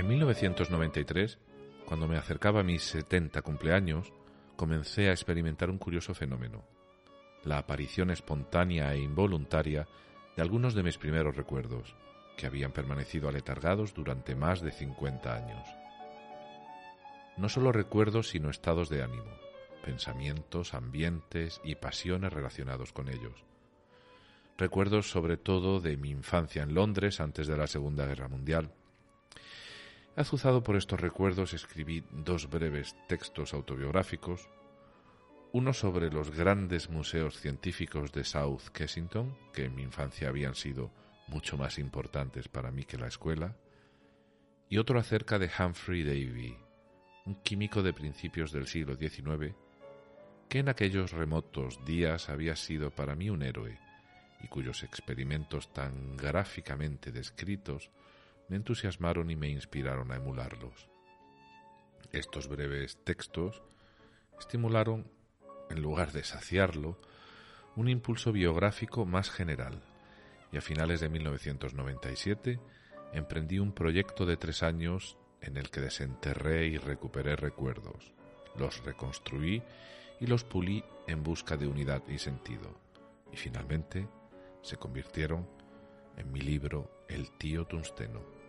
En 1993, cuando me acercaba a mis 70 cumpleaños, comencé a experimentar un curioso fenómeno, la aparición espontánea e involuntaria de algunos de mis primeros recuerdos, que habían permanecido aletargados durante más de 50 años. No solo recuerdos, sino estados de ánimo, pensamientos, ambientes y pasiones relacionados con ellos. Recuerdos sobre todo de mi infancia en Londres antes de la Segunda Guerra Mundial, Azuzado por estos recuerdos escribí dos breves textos autobiográficos, uno sobre los grandes museos científicos de South Kensington, que en mi infancia habían sido mucho más importantes para mí que la escuela, y otro acerca de Humphrey Davy, un químico de principios del siglo XIX, que en aquellos remotos días había sido para mí un héroe, y cuyos experimentos tan gráficamente descritos me entusiasmaron y me inspiraron a emularlos. Estos breves textos estimularon, en lugar de saciarlo, un impulso biográfico más general, y a finales de 1997 emprendí un proyecto de tres años en el que desenterré y recuperé recuerdos, los reconstruí y los pulí en busca de unidad y sentido, y finalmente se convirtieron en mi libro El tío Tunsteno.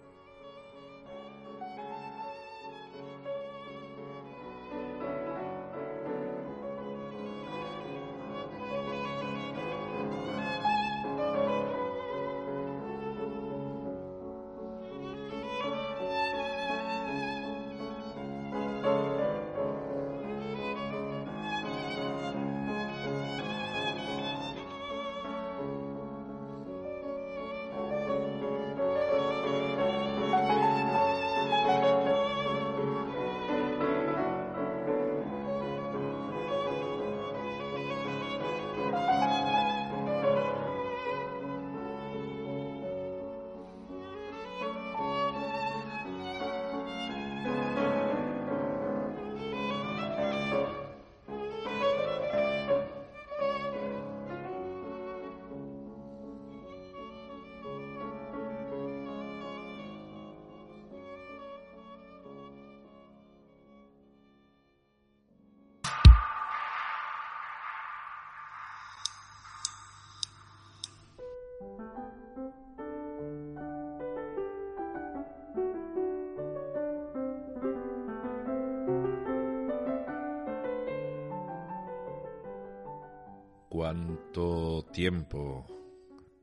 Cuánto tiempo,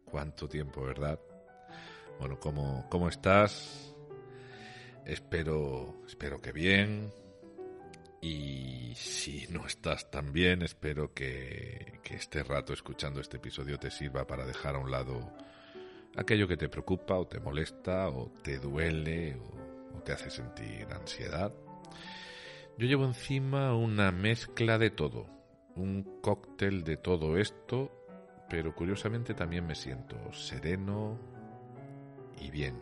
cuánto tiempo, ¿verdad? Bueno, ¿cómo, cómo estás? Espero, espero que bien. Y si no estás tan bien, espero que, que este rato escuchando este episodio te sirva para dejar a un lado aquello que te preocupa o te molesta o te duele o, o te hace sentir ansiedad. Yo llevo encima una mezcla de todo un cóctel de todo esto, pero curiosamente también me siento sereno y bien.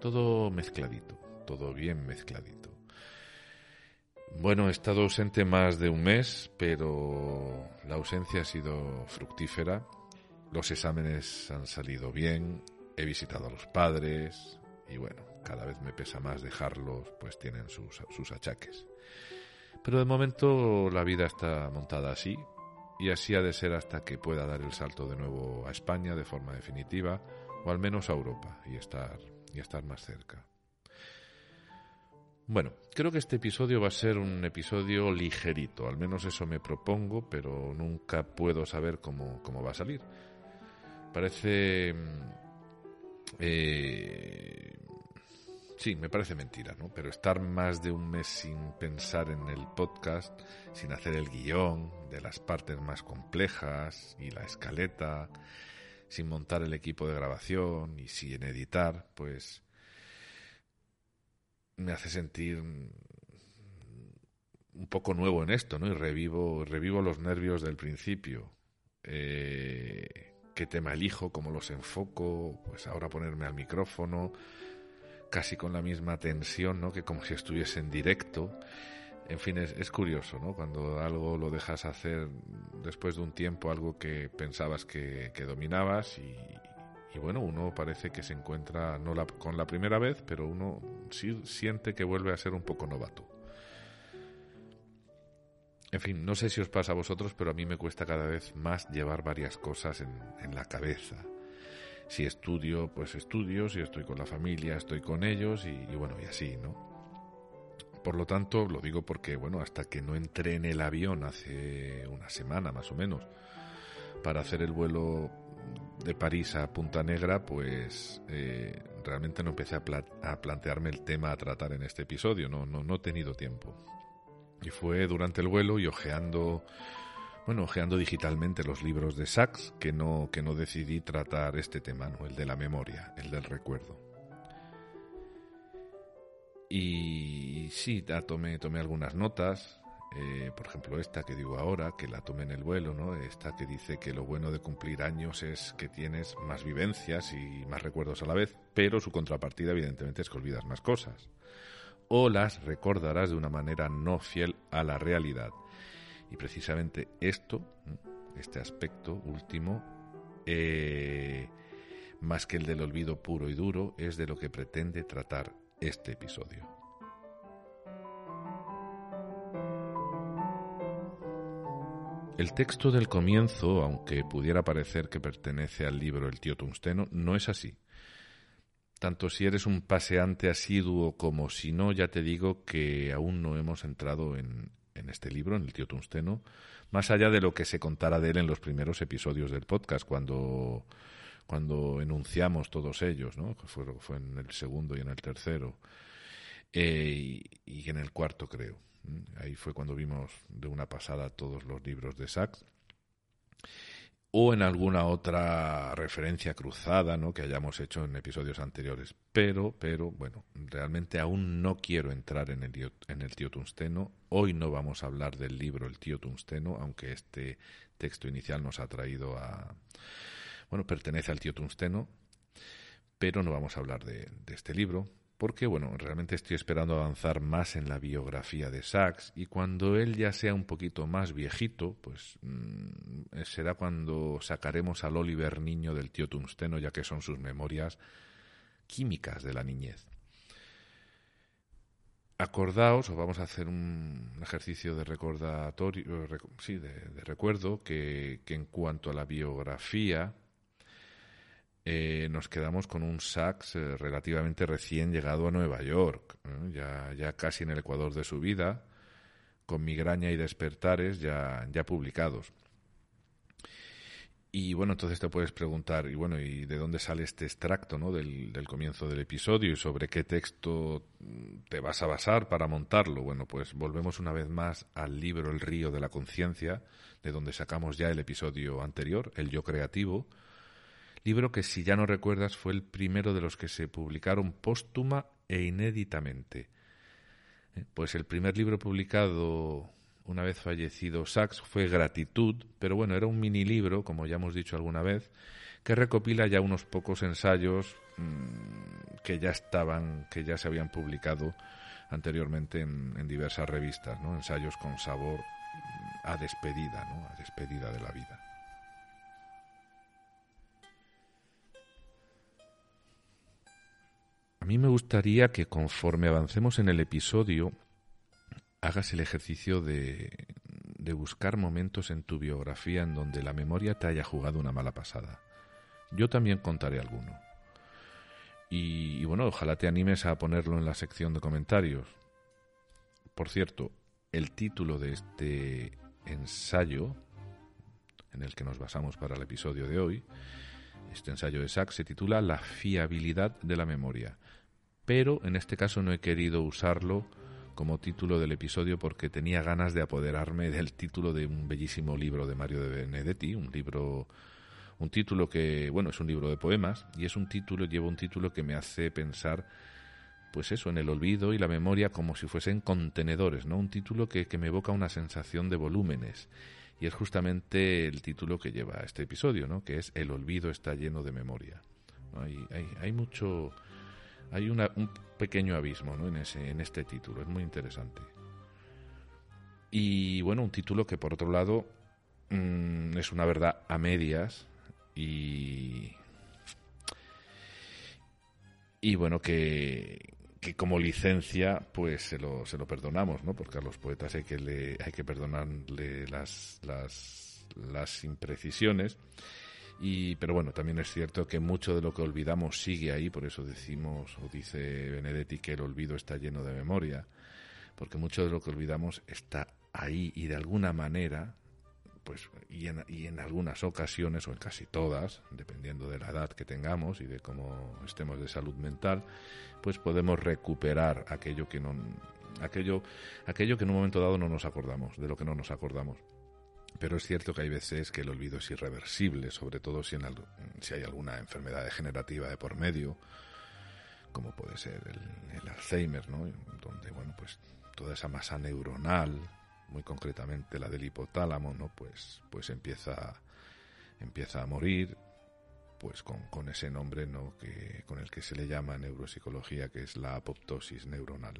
Todo mezcladito, todo bien mezcladito. Bueno, he estado ausente más de un mes, pero la ausencia ha sido fructífera. Los exámenes han salido bien, he visitado a los padres y bueno, cada vez me pesa más dejarlos, pues tienen sus, sus achaques. Pero de momento la vida está montada así y así ha de ser hasta que pueda dar el salto de nuevo a España de forma definitiva o al menos a Europa y estar, y estar más cerca. Bueno, creo que este episodio va a ser un episodio ligerito, al menos eso me propongo, pero nunca puedo saber cómo, cómo va a salir. Parece... Eh, sí, me parece mentira, ¿no? Pero estar más de un mes sin pensar en el podcast, sin hacer el guion de las partes más complejas y la escaleta, sin montar el equipo de grabación y sin editar, pues me hace sentir un poco nuevo en esto, ¿no? Y revivo, revivo los nervios del principio. Eh, ¿Qué tema elijo? ¿Cómo los enfoco? Pues ahora ponerme al micrófono, casi con la misma tensión, ¿no? Que como si estuviese en directo. En fin, es, curioso, ¿no? Cuando algo lo dejas hacer después de un tiempo, algo que pensabas que, que dominabas y, y bueno, uno parece que se encuentra no con la primera vez, pero uno sí siente que vuelve a ser un poco novato. En fin, no sé si os pasa a vosotros, pero a mí me cuesta cada vez más llevar varias cosas en, en la cabeza. Si estudio, pues estudio, si estoy con la familia, estoy con ellos y, y bueno, y así, ¿no? Por lo tanto, lo digo porque, bueno, hasta que no entré en el avión hace una semana más o menos, para hacer el vuelo de París a Punta Negra, pues eh, realmente no empecé a, a, plantearme el tema a tratar en este episodio, no, no, no he tenido tiempo. Y fue durante el vuelo y ojeando, bueno, ojeando digitalmente los libros de Sachs que no, que no decidí tratar este tema, ¿no? el de la memoria, el del recuerdo. Y sí, tomé, tomé algunas notas, eh, por ejemplo, esta que digo ahora, que la tomé en el vuelo, ¿no? Esta que dice que lo bueno de cumplir años es que tienes más vivencias y más recuerdos a la vez, pero su contrapartida, evidentemente, es que olvidas más cosas. O las recordarás de una manera no fiel a la realidad. Y precisamente esto, este aspecto último, eh, más que el del olvido puro y duro, es de lo que pretende tratar este episodio. El texto del comienzo, aunque pudiera parecer que pertenece al libro El tío Tungsteno, no es así. Tanto si eres un paseante asiduo como si no, ya te digo que aún no hemos entrado en, este libro, en El tío Tungsteno, más allá de lo que se contara de él en los primeros episodios del podcast, cuando, cuando enunciamos todos ellos, ¿no? Fue, fue en el segundo y en el tercero, eh, y en el cuarto creo. Ahí fue cuando vimos de una pasada todos los libros de Sachs. O en alguna otra referencia cruzada ¿no? que hayamos hecho en episodios anteriores. Pero, pero, bueno, realmente aún no quiero entrar en el, tío Tungsteno. Hoy no vamos a hablar del libro El tío Tungsteno, aunque este texto inicial nos ha traído a. Bueno, pertenece al tío Tungsteno, pero no vamos a hablar de este libro porque bueno, realmente estoy esperando avanzar más en la biografía de Sachs y cuando él ya sea un poquito más viejito, pues mm, será cuando sacaremos al Oliver niño del tío Tungsteno, ya que son sus memorias químicas de la niñez. Acordaos, o vamos a hacer un ejercicio de recordatorio, sí, de, recuerdo, que en cuanto a la biografía, eh, nos quedamos con un Sachs eh, relativamente recién llegado a Nueva York, ya, ya casi en el ecuador de su vida, con migraña y despertares ya, ya publicados. Y bueno, entonces te puedes preguntar, y bueno, ¿y de dónde sale este extracto ¿no? del, del comienzo del episodio y sobre qué texto te vas a basar para montarlo? Bueno, pues volvemos una vez más al libro El río de la conciencia, de donde sacamos ya el episodio anterior, El yo creativo, libro que si ya no recuerdas fue el primero de los que se publicaron póstuma e inéditamente. Eh, pues el primer libro publicado una vez fallecido Sachs fue Gratitud, pero bueno, era un mini libro, como ya hemos dicho alguna vez, que recopila ya unos pocos ensayos mm, que ya estaban, que ya se habían publicado anteriormente en, diversas revistas, ¿no? ensayos con sabor a despedida, ¿no? a despedida de la vida. Mí me gustaría que conforme avancemos en el episodio hagas el ejercicio de, de buscar momentos en tu biografía en donde la memoria te haya jugado una mala pasada. Yo también contaré alguno. Y, bueno, ojalá te animes a ponerlo en la sección de comentarios. Por cierto, el título de este ensayo, en el que nos basamos para el episodio de hoy, este ensayo de Sachs se titula La fiabilidad de la memoria. Pero en este caso no he querido usarlo como título del episodio porque tenía ganas de apoderarme del título de un bellísimo libro de Mario de Benedetti, un libro un título que, bueno, es un libro de poemas y es un título, lleva un título que me hace pensar pues eso, en el olvido y la memoria como si fuesen contenedores, ¿no? Un título que, que me evoca una sensación de volúmenes. Y es justamente el título que lleva este episodio, ¿no? Que es El olvido está lleno de memoria. Hay, hay, hay mucho hay una, un pequeño abismo ¿no? en, ese, en este título, es muy interesante. Y bueno, un título que por otro lado mm, es una verdad a medias y, bueno, que, que como licencia pues se lo, se lo perdonamos, ¿no? Porque a los poetas hay que, le, hay que perdonarle las, las, las imprecisiones y, pero bueno, también es cierto que mucho de lo que olvidamos sigue ahí, por eso decimos, o dice Benedetti, que el olvido está lleno de memoria, porque mucho de lo que olvidamos está ahí y de alguna manera, pues, y en, y en algunas ocasiones, o en casi todas, dependiendo de la edad que tengamos y de cómo estemos de salud mental, pues podemos recuperar aquello que no, aquello, aquello que en un momento dado no nos acordamos, de lo que no nos acordamos. Pero es cierto que hay veces que el olvido es irreversible, sobre todo si, si hay alguna enfermedad degenerativa de por medio, como puede ser el, Alzheimer, ¿no? Donde, bueno, pues toda esa masa neuronal, muy concretamente la del hipotálamo, ¿no? Pues, pues empieza, empieza a morir, pues con, con ese nombre, ¿no? Que, con el que se le llama en neuropsicología, que es la apoptosis neuronal.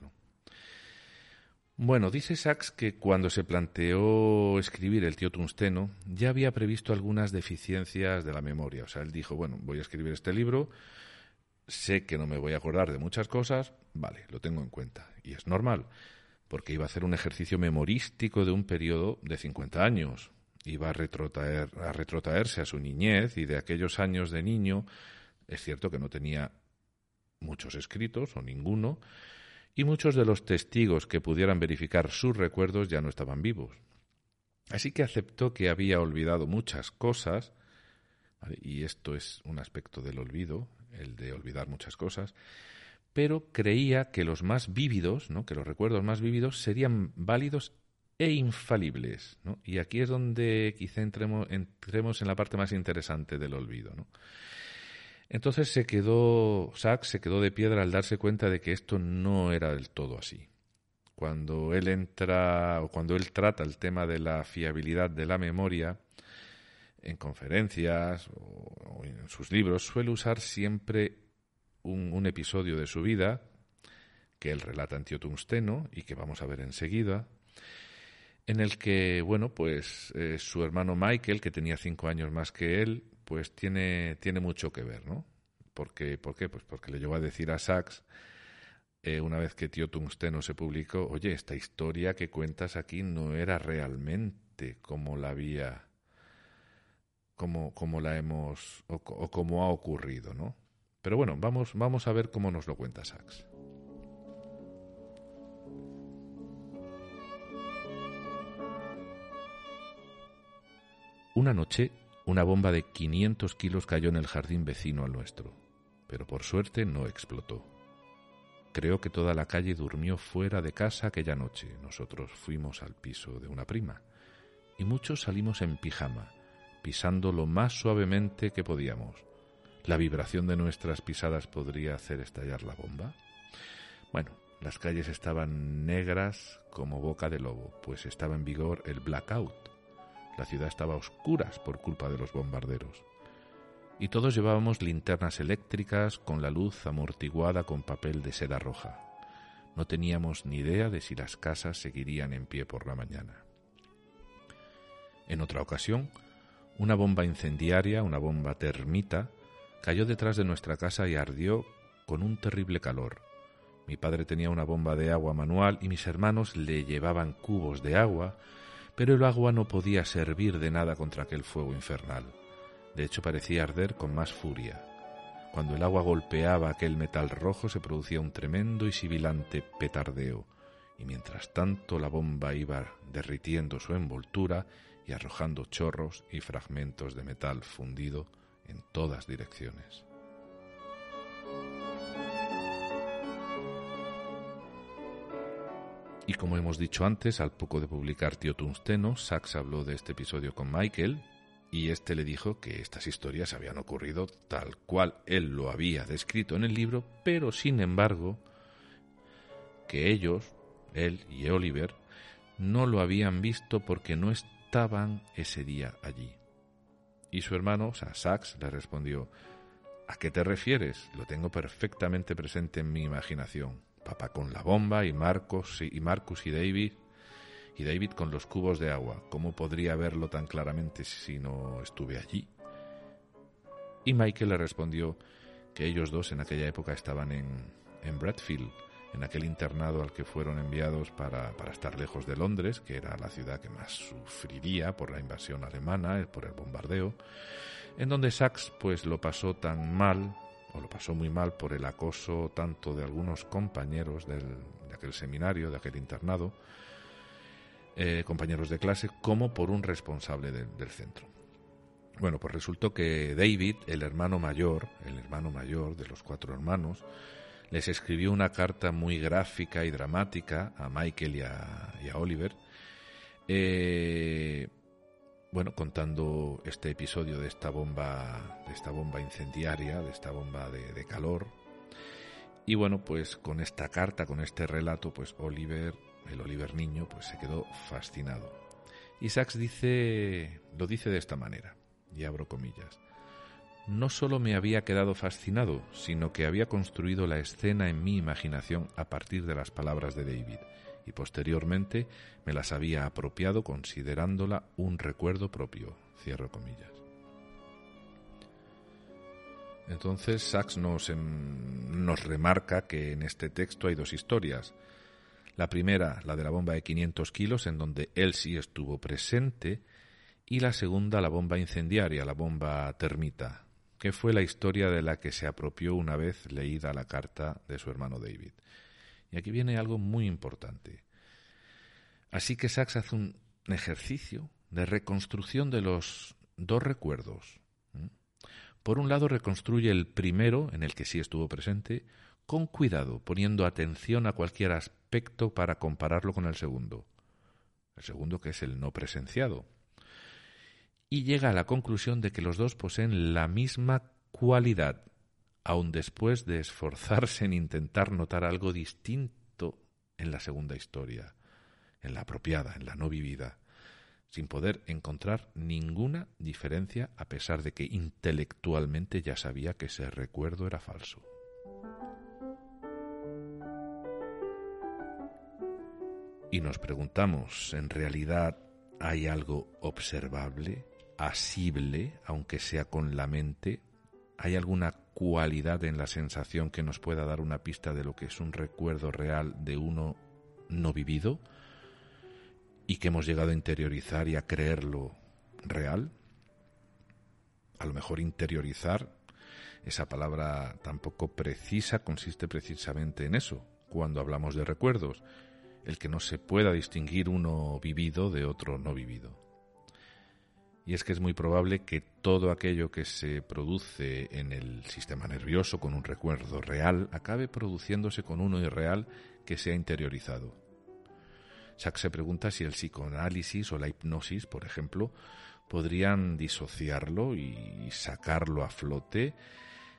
Bueno, dice Sachs que cuando se planteó escribir el tío tungsteno ya había previsto algunas deficiencias de la memoria. O sea, él dijo, bueno, voy a escribir este libro, sé que no me voy a acordar de muchas cosas, vale, lo tengo en cuenta. Y es normal, porque iba a hacer un ejercicio memorístico de un periodo de 50 años. Iba a, retrotraer, a retrotraerse a su niñez y de aquellos años de niño. Es cierto que no tenía muchos escritos o ninguno, y muchos de los testigos que pudieran verificar sus recuerdos ya no estaban vivos. Así que aceptó que había olvidado muchas cosas, y esto es un aspecto del olvido, el de olvidar muchas cosas, pero creía que los más vívidos, ¿no? que los recuerdos más vívidos serían válidos e infalibles. Y aquí es donde quizá entremos, entremos en la parte más interesante del olvido. ¿no? Entonces se quedó, Sachs se quedó de piedra al darse cuenta de que esto no era del todo así. Cuando él entra, o cuando él trata el tema de la fiabilidad de la memoria, en conferencias o, en sus libros, suele usar siempre un, episodio de su vida, que él relata en Tungsteno y que vamos a ver enseguida, en el que, bueno, pues eh, su hermano Michael, que tenía cinco años más que él, pues tiene, tiene mucho que ver, ¿no? Porque, ¿Por qué? Pues porque le llevó a decir a Sachs, eh, una vez que Tío Tungsteno se publicó, oye, esta historia que cuentas aquí no era realmente como la había, como, como la hemos, o, o como ha ocurrido, ¿no? Pero bueno, vamos, vamos a ver cómo nos lo cuenta Sachs. Una noche una bomba de 500 kilos cayó en el jardín vecino al nuestro, pero por suerte no explotó. Creo que toda la calle durmió fuera de casa aquella noche. Nosotros fuimos al piso de una prima y muchos salimos en pijama, pisando lo más suavemente que podíamos. ¿La vibración de nuestras pisadas podría hacer estallar la bomba? Bueno, las calles estaban negras como boca de lobo, pues estaba en vigor el blackout, la ciudad estaba a oscuras por culpa de los bombarderos. Y todos llevábamos linternas eléctricas con la luz amortiguada con papel de seda roja. no teníamos ni idea de si las casas seguirían en pie por la mañana. En otra ocasión, una bomba incendiaria, una bomba termita, cayó detrás de nuestra casa y ardió con un terrible calor. Mi padre tenía una bomba de agua manual y mis hermanos le llevaban cubos de agua, pero el agua no podía servir de nada contra aquel fuego infernal. De hecho, parecía arder con más furia. Cuando el agua golpeaba aquel metal rojo se producía un tremendo y sibilante petardeo, y mientras tanto la bomba iba derritiendo su envoltura y arrojando chorros y fragmentos de metal fundido en todas direcciones. Y como hemos dicho antes, al poco de publicar Tío Tungsteno, Sachs habló de este episodio con Michael y este le dijo que estas historias habían ocurrido tal cual él lo había descrito en el libro, pero sin embargo que ellos, él y Oliver, no lo habían visto porque no estaban ese día allí. Y su hermano, o sea, Sachs, le respondió, ¿A qué te refieres? Lo tengo perfectamente presente en mi imaginación. Papá con la bomba y Marcos y Marcus y David y David con los cubos de agua. ¿Cómo podría verlo tan claramente si no estuve allí? Y Michael le respondió que ellos dos en aquella época estaban en, en Bradfield, en aquel internado al que fueron enviados para, para, estar lejos de Londres, que era la ciudad que más sufriría por la invasión alemana, por el bombardeo, en donde Sachs pues lo pasó tan mal, lo pasó muy mal por el acoso tanto de algunos compañeros de aquel seminario, de aquel internado, eh, compañeros de clase, como por un responsable del centro. Bueno, pues resultó que David, el hermano mayor, el hermano mayor de los cuatro hermanos, les escribió una carta muy gráfica y dramática a Michael y a, Oliver, eh, bueno, contando este episodio de esta bomba, de esta bomba incendiaria, de esta bomba de, calor. Y bueno, pues con esta carta, con este relato, pues Oliver, el Oliver niño, pues se quedó fascinado. Y Sachs dice, lo dice de esta manera, y abro comillas no solo me había quedado fascinado, sino que había construido la escena en mi imaginación a partir de las palabras de David, y posteriormente me las había apropiado considerándola un recuerdo propio. Cierro comillas. Entonces Sachs nos, nos remarca que en este texto hay dos historias. La primera, la de la bomba de 500 kilos, en donde él sí estuvo presente, y la segunda, la bomba incendiaria, la bomba termita, que fue la historia de la que se apropió una vez leída la carta de su hermano David. Y aquí viene algo muy importante. Así que Sachs hace un ejercicio de reconstrucción de los dos recuerdos. Por un lado, reconstruye el primero, en el que sí estuvo presente, con cuidado, poniendo atención a cualquier aspecto para compararlo con el segundo. El segundo que es el no presenciado, y llega a la conclusión de que los dos poseen la misma cualidad, aun después de esforzarse en intentar notar algo distinto en la segunda historia, en la apropiada, en la no vivida, sin poder encontrar ninguna diferencia a pesar de que intelectualmente ya sabía que ese recuerdo era falso. Y nos preguntamos, ¿en realidad hay algo observable asible, aunque sea con la mente? ¿Hay alguna cualidad en la sensación que nos pueda dar una pista de lo que es un recuerdo real de uno no vivido y que hemos llegado a interiorizar y a creerlo real? A lo mejor interiorizar, esa palabra tampoco precisa, consiste precisamente en eso, cuando hablamos de recuerdos, el que no se pueda distinguir uno vivido de otro no vivido y es que es muy probable que todo aquello que se produce en el sistema nervioso con un recuerdo real acabe produciéndose con uno irreal que se ha interiorizado. Sachs se pregunta si el psicoanálisis o la hipnosis, por ejemplo, podrían disociarlo y sacarlo a flote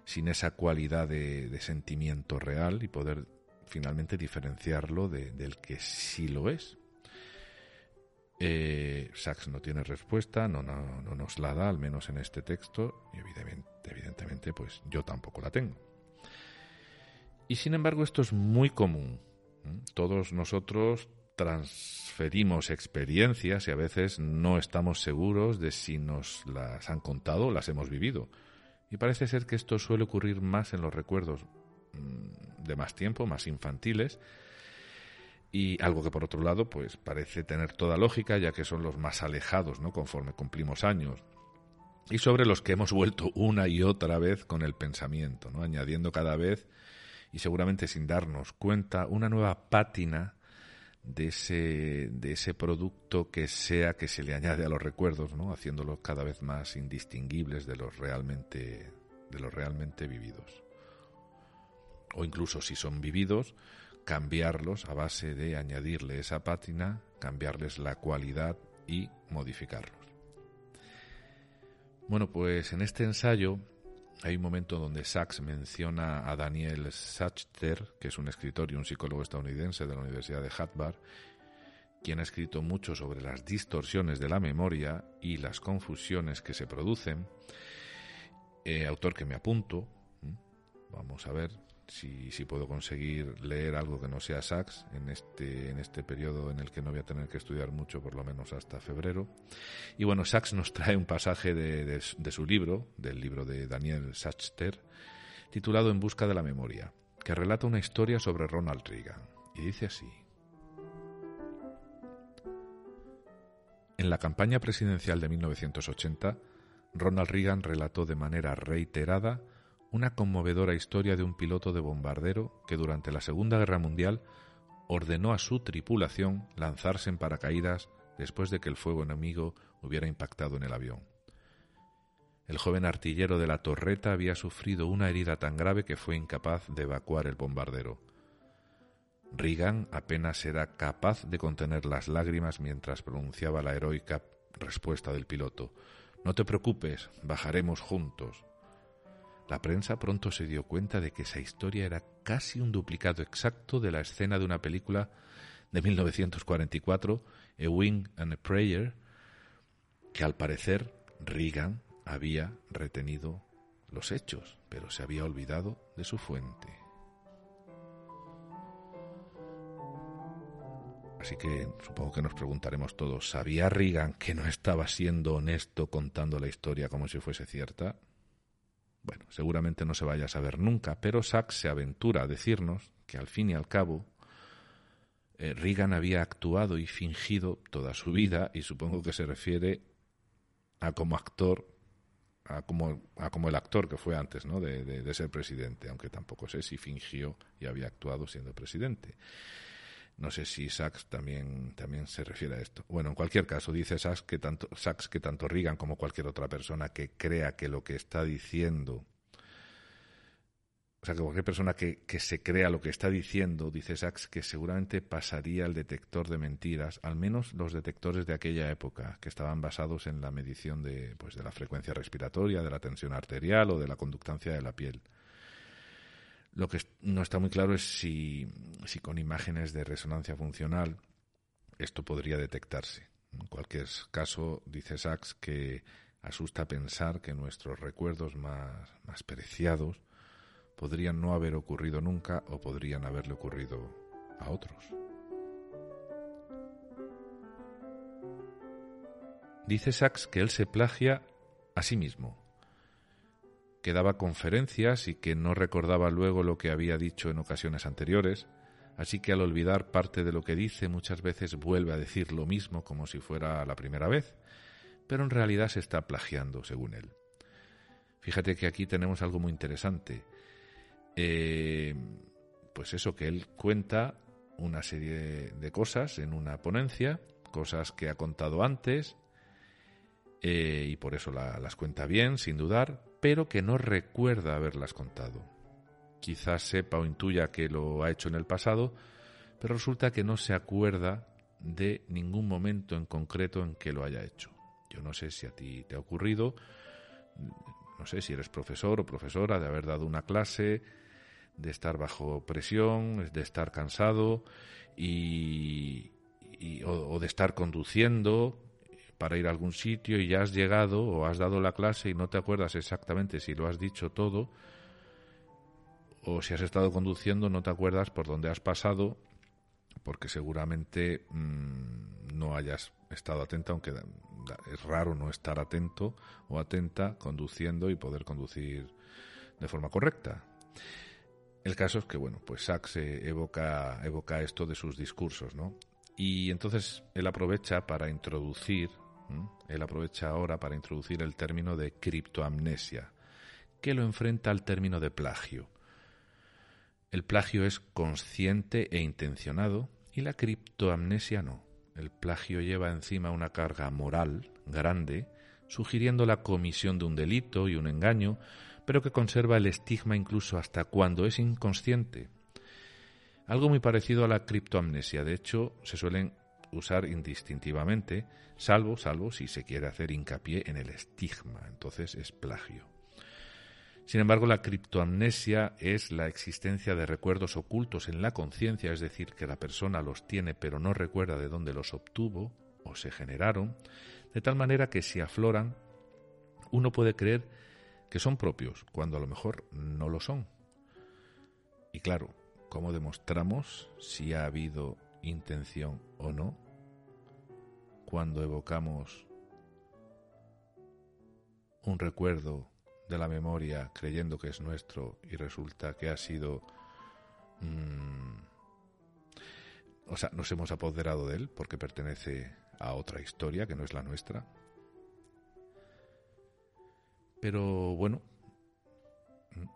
sin esa cualidad de, sentimiento real y poder finalmente diferenciarlo del que sí lo es. Eh, Sachs no tiene respuesta, no, no, no, nos la da, al menos en este texto, y evidentemente, evidentemente, pues yo tampoco la tengo. Y sin embargo, esto es muy común, Todos nosotros transferimos experiencias y a veces no estamos seguros de si nos las han contado o las hemos vivido. Y parece ser que esto suele ocurrir más en los recuerdos mm, de más tiempo, más infantiles, y algo que por otro lado pues parece tener toda lógica ya que son los más alejados, ¿no? conforme cumplimos años y sobre los que hemos vuelto una y otra vez con el pensamiento, ¿no? añadiendo cada vez y seguramente sin darnos cuenta una nueva pátina de ese, de ese producto que sea que se le añade a los recuerdos, ¿no? haciéndolos cada vez más indistinguibles de los realmente, de los realmente vividos. O incluso si son vividos, cambiarlos a base de añadirle esa pátina, cambiarles la cualidad y modificarlos. Bueno, pues en este ensayo hay un momento donde Sachs menciona a Daniel Sachter, que es un escritor y un psicólogo estadounidense de la Universidad de Harvard, quien ha escrito mucho sobre las distorsiones de la memoria y las confusiones que se producen. Eh, autor que me apunto. Vamos a ver si, puedo conseguir leer algo que no sea Sachs en este, en este periodo en el que no voy a tener que estudiar mucho, por lo menos hasta febrero. Y bueno, Sachs nos trae un pasaje de, de, su libro, del libro de Daniel Sachter, titulado En busca de la memoria, que relata una historia sobre Ronald Reagan. Y dice así. En la campaña presidencial de 1980, Ronald Reagan relató de manera reiterada una conmovedora historia de un piloto de bombardero que durante la Segunda Guerra Mundial ordenó a su tripulación lanzarse en paracaídas después de que el fuego enemigo hubiera impactado en el avión. El joven artillero de la torreta había sufrido una herida tan grave que fue incapaz de evacuar el bombardero. Reagan apenas era capaz de contener las lágrimas mientras pronunciaba la heroica respuesta del piloto. No te preocupes, bajaremos juntos. La prensa pronto se dio cuenta de que esa historia era casi un duplicado exacto de la escena de una película de 1944, A Wing and a Prayer, que al parecer Reagan había retenido los hechos, pero se había olvidado de su fuente. Así que supongo que nos preguntaremos todos, ¿sabía Reagan que no estaba siendo honesto contando la historia como si fuese cierta? Bueno, seguramente no se vaya a saber nunca, pero Sachs se aventura a decirnos que al fin y al cabo eh, Reagan había actuado y fingido toda su vida y supongo que se refiere a como actor, a como, como el actor que fue antes ¿no? de ser presidente, aunque tampoco sé si fingió y había actuado siendo presidente. No sé si Sachs también, también se refiere a esto. Bueno, en cualquier caso, dice Sachs que tanto, Sachs que tanto Reagan como cualquier otra persona que crea que lo que está diciendo, o sea, que cualquier persona que, que se crea lo que está diciendo, dice Sachs, que seguramente pasaría el detector de mentiras, al menos los detectores de aquella época, que estaban basados en la medición de, pues, de la frecuencia respiratoria, de la tensión arterial o de la conductancia de la piel. Lo que no está muy claro es si, si con imágenes de resonancia funcional esto podría detectarse. En cualquier caso, dice Sachs que asusta pensar que nuestros recuerdos más, más preciados podrían no haber ocurrido nunca o podrían haberle ocurrido a otros. Dice Sachs que él se plagia a sí mismo, que daba conferencias y que no recordaba luego lo que había dicho en ocasiones anteriores, así que al olvidar parte de lo que dice muchas veces vuelve a decir lo mismo como si fuera la primera vez, pero en realidad se está plagiando, según él. Fíjate que aquí tenemos algo muy interesante. Eh, pues eso, que él cuenta una serie de cosas en una ponencia, cosas que ha contado antes, eh, y por eso las cuenta bien, sin dudar, pero que no recuerda haberlas contado. Quizás sepa o intuya que lo ha hecho en el pasado, pero resulta que no se acuerda de ningún momento en concreto en que lo haya hecho. Yo no sé si a ti te ha ocurrido, no sé si eres profesor o profesora, de haber dado una clase, de estar bajo presión, de estar cansado y, o de estar conduciendo para ir a algún sitio y ya has llegado o has dado la clase y no te acuerdas exactamente si lo has dicho todo, o si has estado conduciendo no te acuerdas por dónde has pasado porque seguramente mm, no hayas estado atenta, aunque es raro no estar atento o atenta conduciendo y poder conducir de forma correcta. El caso es que, bueno, pues Sachs evoca, evoca esto de sus discursos, ¿no? Y entonces él aprovecha para introducir, él aprovecha ahora para introducir el término de criptoamnesia, que lo enfrenta al término de plagio. El plagio es consciente e intencionado y la criptoamnesia no. El plagio lleva encima una carga moral grande, sugiriendo la comisión de un delito y un engaño, pero que conserva el estigma incluso hasta cuando es inconsciente. Algo muy parecido a la criptoamnesia, de hecho, se suelen usar indistintivamente, salvo, salvo si se quiere hacer hincapié en el estigma, entonces es plagio. Sin embargo, la criptoamnesia es la existencia de recuerdos ocultos en la conciencia, es decir, que la persona los tiene pero no recuerda de dónde los obtuvo o se generaron, de tal manera que si afloran, uno puede creer que son propios, cuando a lo mejor no lo son. Y claro, ¿cómo demostramos si ha habido intención o no? Cuando evocamos un recuerdo de la memoria creyendo que es nuestro y resulta que ha sido... Mm, o sea, nos hemos apoderado de él porque pertenece a otra historia que no es la nuestra. Pero bueno,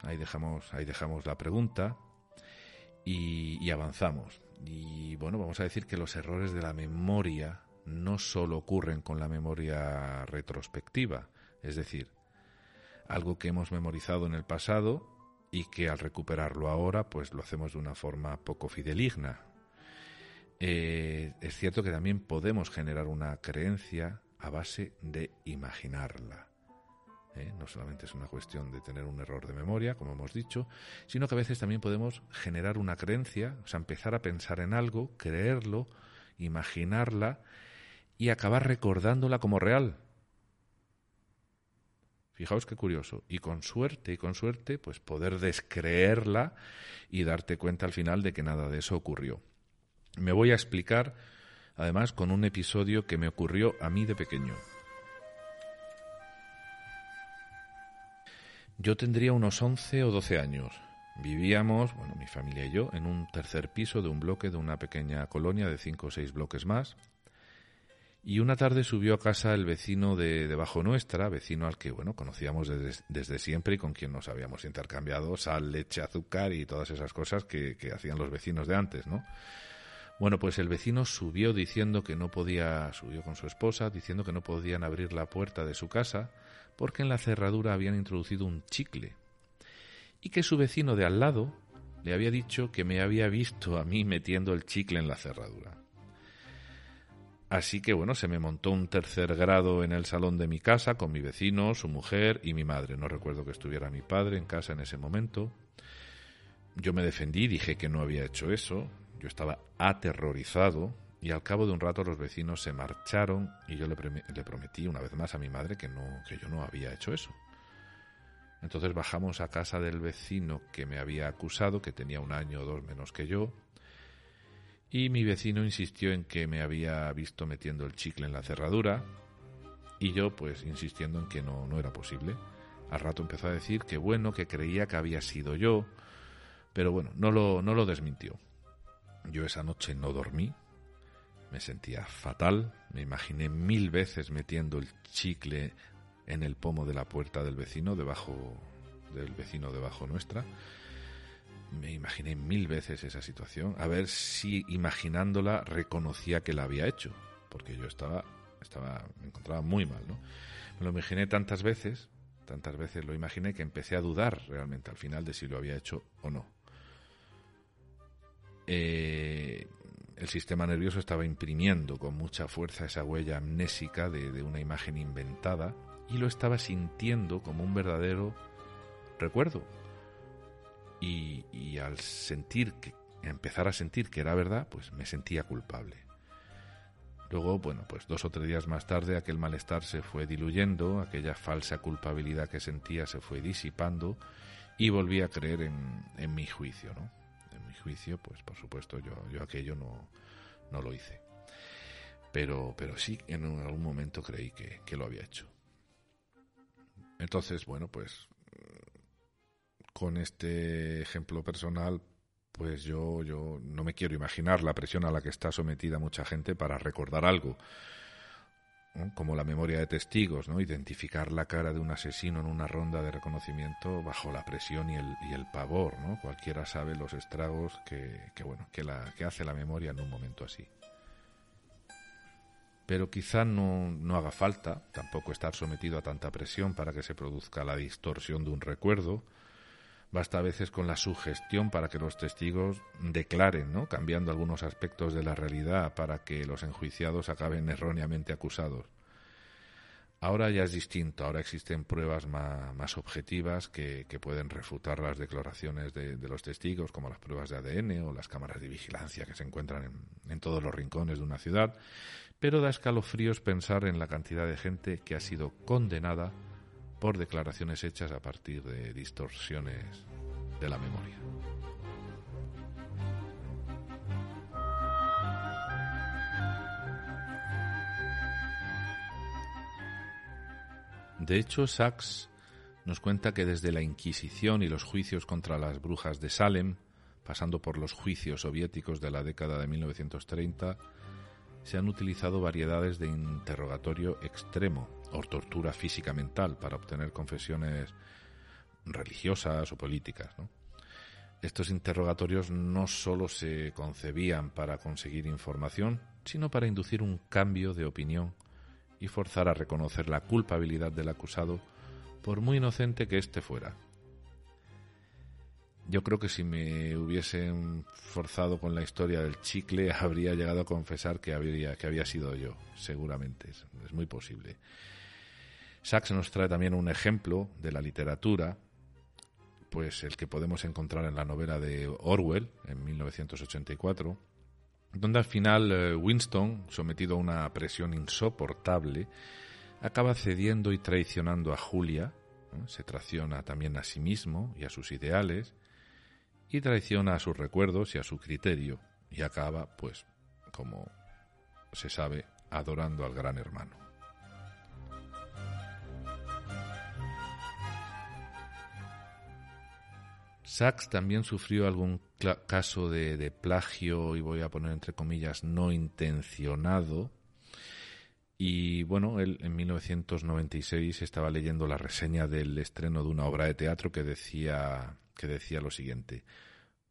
ahí dejamos, ahí dejamos la pregunta y, y, avanzamos. Y bueno, vamos a decir que los errores de la memoria no solo ocurren con la memoria retrospectiva, es decir, algo que hemos memorizado en el pasado y que al recuperarlo ahora pues lo hacemos de una forma poco fideligna. Eh, es cierto que también podemos generar una creencia a base de imaginarla. ¿Eh? No solamente es una cuestión de tener un error de memoria, como hemos dicho, sino que a veces también podemos generar una creencia, o sea, empezar a pensar en algo, creerlo, imaginarla y acabar recordándola como real. Fijaos qué curioso. Y con suerte, y con suerte, pues poder descreerla y darte cuenta al final de que nada de eso ocurrió. Me voy a explicar, además, con un episodio que me ocurrió a mí de pequeño. Yo tendría unos 11 o 12 años. Vivíamos, bueno, mi familia y yo, en un tercer piso de un bloque de una pequeña colonia de cinco o seis bloques más, y una tarde subió a casa el vecino de debajo nuestra, vecino al que, bueno, conocíamos desde, siempre y con quien nos habíamos intercambiado sal, leche, azúcar y todas esas cosas que, que hacían los vecinos de antes, ¿no? Bueno, pues el vecino subió diciendo que no podía, subió con su esposa, diciendo que no podían abrir la puerta de su casa porque en la cerradura habían introducido un chicle y que su vecino de al lado le había dicho que me había visto a mí metiendo el chicle en la cerradura. Así que bueno, se me montó un tercer grado en el salón de mi casa con mi vecino, su mujer y mi madre. No recuerdo que estuviera mi padre en casa en ese momento. Yo me defendí, dije que no había hecho eso. Yo estaba aterrorizado y al cabo de un rato los vecinos se marcharon y yo le, le prometí una vez más a mi madre que, no, que yo no había hecho eso. Entonces bajamos a casa del vecino que me había acusado, que tenía un año o dos menos que yo, y mi vecino insistió en que me había visto metiendo el chicle en la cerradura y yo pues insistiendo en que no, no era posible. Al rato empezó a decir que bueno, que creía que había sido yo, pero bueno, no lo, no lo desmintió. Yo esa noche no dormí, me sentía fatal, me imaginé mil veces metiendo el chicle en el pomo de la puerta del vecino, debajo del vecino debajo nuestra, me imaginé mil veces esa situación, a ver si imaginándola reconocía que la había hecho, porque yo estaba, estaba, me encontraba muy mal, ¿no? Me lo imaginé tantas veces, tantas veces lo imaginé que empecé a dudar realmente al final de si lo había hecho o no. Eh, el sistema nervioso estaba imprimiendo con mucha fuerza esa huella amnésica de, una imagen inventada y lo estaba sintiendo como un verdadero recuerdo, y, al sentir que, empezar a sentir que era verdad, pues me sentía culpable. Luego, bueno, pues dos o tres días más tarde aquel malestar se fue diluyendo, aquella falsa culpabilidad que sentía se fue disipando y volví a creer en, en mi juicio, ¿no? Juicio, pues por supuesto yo, yo aquello no, no lo hice. Pero, pero sí, en algún momento creí que, que lo había hecho. Entonces, bueno, pues con este ejemplo personal, pues yo, yo no me quiero imaginar la presión a la que está sometida mucha gente para recordar algo como la memoria de testigos, ¿no? identificar la cara de un asesino en una ronda de reconocimiento bajo la presión y el, y el pavor. ¿no? Cualquiera sabe los estragos que, que bueno, que, la, que hace la memoria en un momento así. Pero quizá no, no haga falta tampoco estar sometido a tanta presión para que se produzca la distorsión de un recuerdo, Basta a veces con la sugestión para que los testigos declaren, ¿no? cambiando algunos aspectos de la realidad para que los enjuiciados acaben erróneamente acusados. Ahora ya es distinto, ahora existen pruebas más, objetivas que, pueden refutar las declaraciones de, los testigos, como las pruebas de ADN o las cámaras de vigilancia que se encuentran en, en todos los rincones de una ciudad, pero da escalofríos pensar en la cantidad de gente que ha sido condenada por declaraciones hechas a partir de distorsiones de la memoria. De hecho, Sachs nos cuenta que desde la Inquisición y los juicios contra las brujas de Salem, pasando por los juicios soviéticos de la década de 1930, se han utilizado variedades de interrogatorio extremo o tortura física mental para obtener confesiones religiosas o políticas. Estos interrogatorios no solo se concebían para conseguir información, sino para inducir un cambio de opinión y forzar a reconocer la culpabilidad del acusado por muy inocente que éste fuera. Yo creo que si me hubiesen forzado con la historia del chicle, habría llegado a confesar que había, que había sido yo, seguramente, es, muy posible. Sachs nos trae también un ejemplo de la literatura, pues el que podemos encontrar en la novela de Orwell, en 1984, donde al final eh, Winston, sometido a una presión insoportable, acaba cediendo y traicionando a Julia, se traiciona también a sí mismo y a sus ideales, y traiciona a sus recuerdos y a su criterio y acaba, pues, como se sabe, adorando al gran hermano. Sachs también sufrió algún caso de, de, plagio, y voy a poner entre comillas, no intencionado. Y bueno, él en 1996 estaba leyendo la reseña del estreno de una obra de teatro que decía que decía lo siguiente.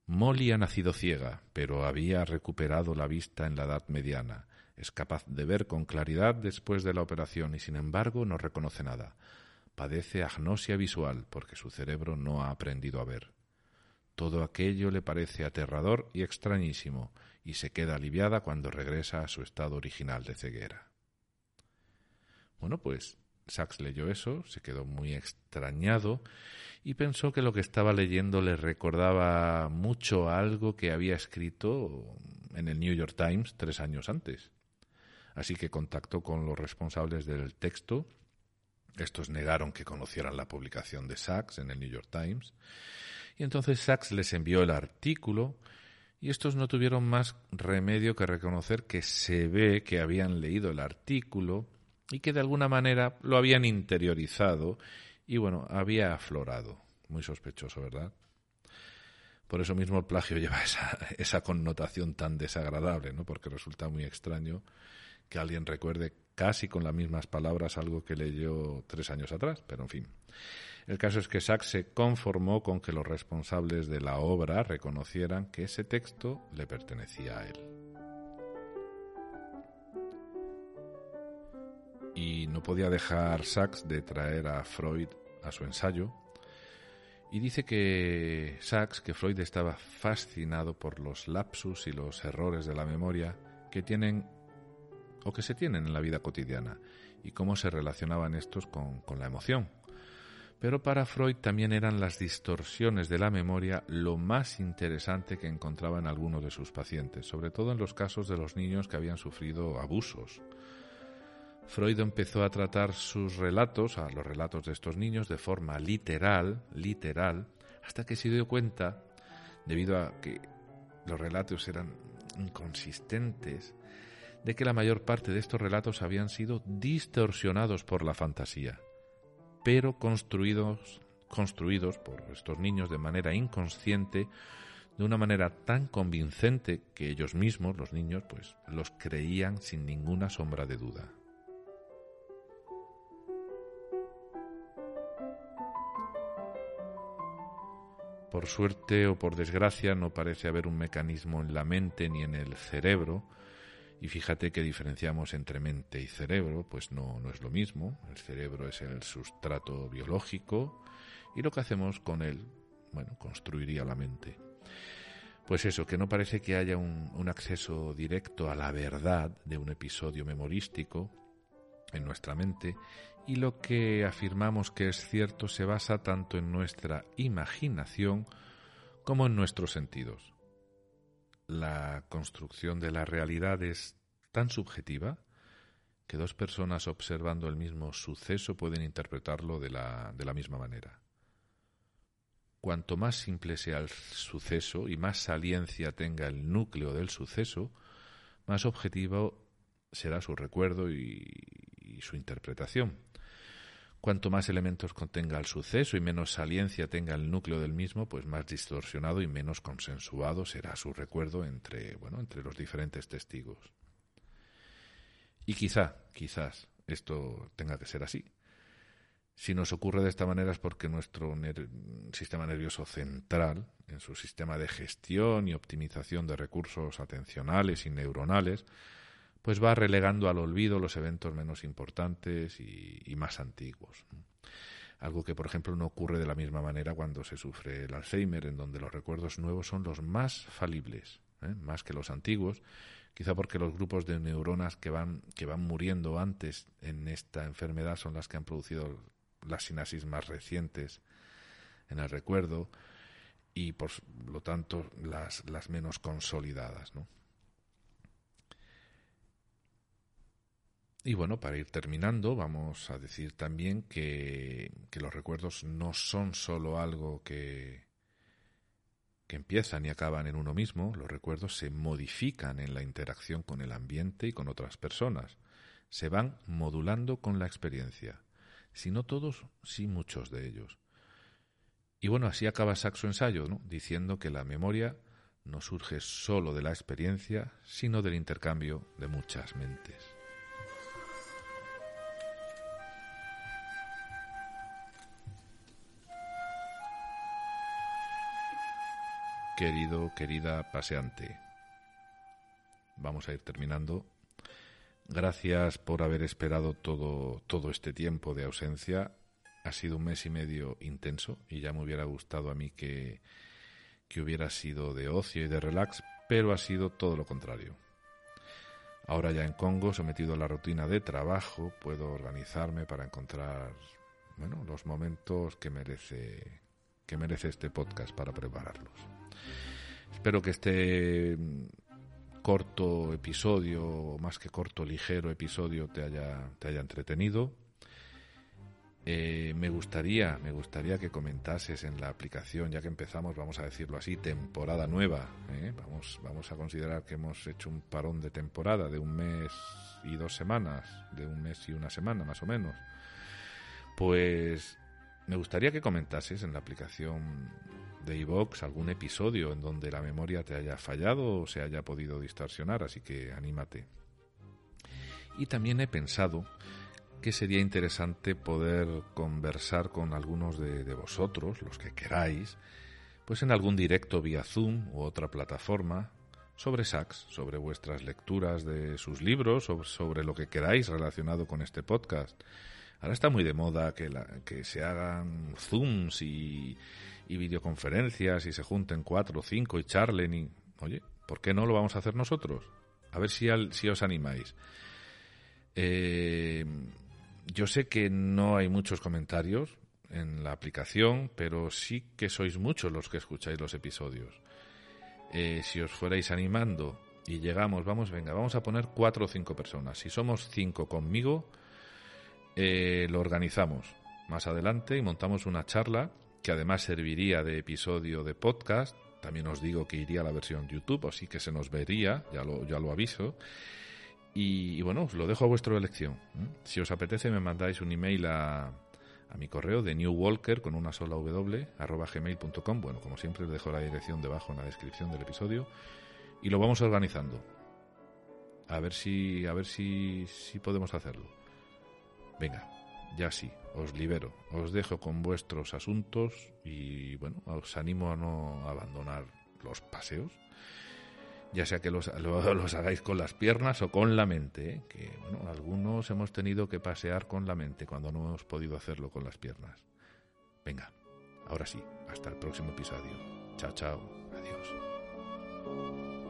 Molly ha nacido ciega, pero había recuperado la vista en la edad mediana. Es capaz de ver con claridad después de la operación y sin embargo no reconoce nada. Padece agnosia visual porque su cerebro no ha aprendido a ver. Todo aquello le parece aterrador y extrañísimo, y se queda aliviada cuando regresa a su estado original de ceguera. Bueno, pues Sachs leyó eso, se quedó muy extrañado y pensó que lo que estaba leyendo le recordaba mucho algo que había escrito en el New York Times tres años antes. Así que contactó con los responsables del texto. Estos negaron que conocieran la publicación de Sachs en el New York Times. Y entonces Sachs les envió el artículo y estos no tuvieron más remedio que reconocer que se ve que habían leído el artículo y que de alguna manera lo habían interiorizado y bueno, había aflorado. Muy sospechoso, ¿verdad? Por eso mismo el plagio lleva esa, esa connotación tan desagradable, ¿no? Porque resulta muy extraño que alguien recuerde casi con las mismas palabras algo que leyó tres años atrás, pero en fin. El caso es que Sachs se conformó con que los responsables de la obra reconocieran que ese texto le pertenecía a él. Y no podía dejar Sachs de traer a Freud a su ensayo y dice que Sachs, que Freud estaba fascinado por los lapsus y los errores de la memoria que tienen o que se tienen en la vida cotidiana y cómo se relacionaban estos con, con la emoción. Pero para Freud también eran las distorsiones de la memoria lo más interesante que encontraba en algunos de sus pacientes, sobre todo en los casos de los niños que habían sufrido abusos Freud empezó a tratar sus relatos, a los relatos de estos niños, de forma literal, literal, hasta que se dio cuenta, debido a que los relatos eran inconsistentes, de que la mayor parte de estos relatos habían sido distorsionados por la fantasía, pero construidos, construidos por estos niños de manera inconsciente, de una manera tan convincente que ellos mismos, los niños, pues los creían sin ninguna sombra de duda. Por suerte o por desgracia no parece haber un mecanismo en la mente ni en el cerebro, y fíjate que diferenciamos entre mente y cerebro, pues no, no es lo mismo. El cerebro es el sustrato biológico y lo que hacemos con él, bueno, construiría la mente. Pues eso, que no parece que haya un, un acceso directo a la verdad de un episodio memorístico en nuestra mente y lo que afirmamos que es cierto se basa tanto en nuestra imaginación como en nuestros sentidos. La construcción de la realidad es tan subjetiva que dos personas observando el mismo suceso pueden interpretarlo de la, de la misma manera. Cuanto más simple sea el suceso y más saliencia tenga el núcleo del suceso, más objetivo será su recuerdo y su interpretación. Cuanto más elementos contenga el suceso y menos saliencia tenga el núcleo del mismo, pues más distorsionado y menos consensuado será su recuerdo entre, bueno, entre los diferentes testigos. Y quizá, quizás, esto tenga que ser así. Si nos ocurre de esta manera es porque nuestro sistema nervioso central, en su sistema de gestión y optimización de recursos atencionales y neuronales, pues va relegando al olvido los eventos menos importantes y, más antiguos. Algo que, por ejemplo, no ocurre de la misma manera cuando se sufre el Alzheimer, en donde los recuerdos nuevos son los más falibles, ¿eh? más que los antiguos, quizá porque los grupos de neuronas que van, que van muriendo antes en esta enfermedad son las que han producido las sinasis más recientes en el recuerdo y, por lo tanto, las, las menos consolidadas. Y bueno, para ir terminando, vamos a decir también que, los recuerdos no son solo algo que, empiezan y acaban en uno mismo, los recuerdos se modifican en la interacción con el ambiente y con otras personas, se van modulando con la experiencia, si no todos, sí muchos de ellos. Y bueno, así acaba Saxo Ensayo, ¿no? diciendo que la memoria no surge solo de la experiencia, sino del intercambio de muchas mentes. Querido, querida paseante. Vamos a ir terminando. Gracias por haber esperado todo, todo este tiempo de ausencia. Ha sido un mes y medio intenso y ya me hubiera gustado a mí que, que hubiera sido de ocio y de relax, pero ha sido todo lo contrario. Ahora ya en Congo, sometido a la rutina de trabajo, puedo organizarme para encontrar bueno, los momentos que merece que merece este podcast para prepararlos. Espero que este corto episodio, más que corto, ligero episodio, te haya, te haya entretenido. Eh, me gustaría, me gustaría que comentases en la aplicación, ya que empezamos, vamos a decirlo así, temporada nueva. ¿eh? Vamos, vamos a considerar que hemos hecho un parón de temporada de un mes y dos semanas, de un mes y una semana más o menos. Pues me gustaría que comentases en la aplicación de iVox algún episodio en donde la memoria te haya fallado o se haya podido distorsionar, así que anímate. Y también he pensado que sería interesante poder conversar con algunos de, vosotros, los que queráis, pues en algún directo vía Zoom u otra plataforma, sobre Sachs, sobre vuestras lecturas de sus libros, sobre, sobre lo que queráis relacionado con este podcast. Ahora está muy de moda que, la, que se hagan Zooms y, y videoconferencias y se junten cuatro o cinco y charlen y... Oye, ¿por qué no lo vamos a hacer nosotros? A ver si, os animáis. Eh, yo sé que no hay muchos comentarios en la aplicación, pero sí que sois muchos los que escucháis los episodios. Eh, si os fuerais animando y llegamos, vamos, venga, vamos a poner cuatro o cinco personas. Si somos cinco conmigo, eh, lo organizamos más adelante y montamos una charla que además serviría de episodio de podcast también os digo que iría a la versión YouTube, así que se nos vería, ya lo, ya lo aviso. Y, bueno, os lo dejo a vuestra elección. Si os apetece, me mandáis un email a, a mi correo de newwalker con una sola w arroba gmail.com. Bueno, como siempre, os dejo la dirección debajo en la descripción del episodio y lo vamos organizando. A ver si, a ver si, si podemos hacerlo. Venga, ya sí, os libero, os dejo con vuestros asuntos y bueno, os animo a no abandonar los paseos, ya sea que los, hagáis con las piernas o con la mente, ¿eh? que bueno, algunos hemos tenido que pasear con la mente cuando no hemos podido hacerlo con las piernas. Venga, ahora sí, hasta el próximo episodio. Chao, chao, adiós.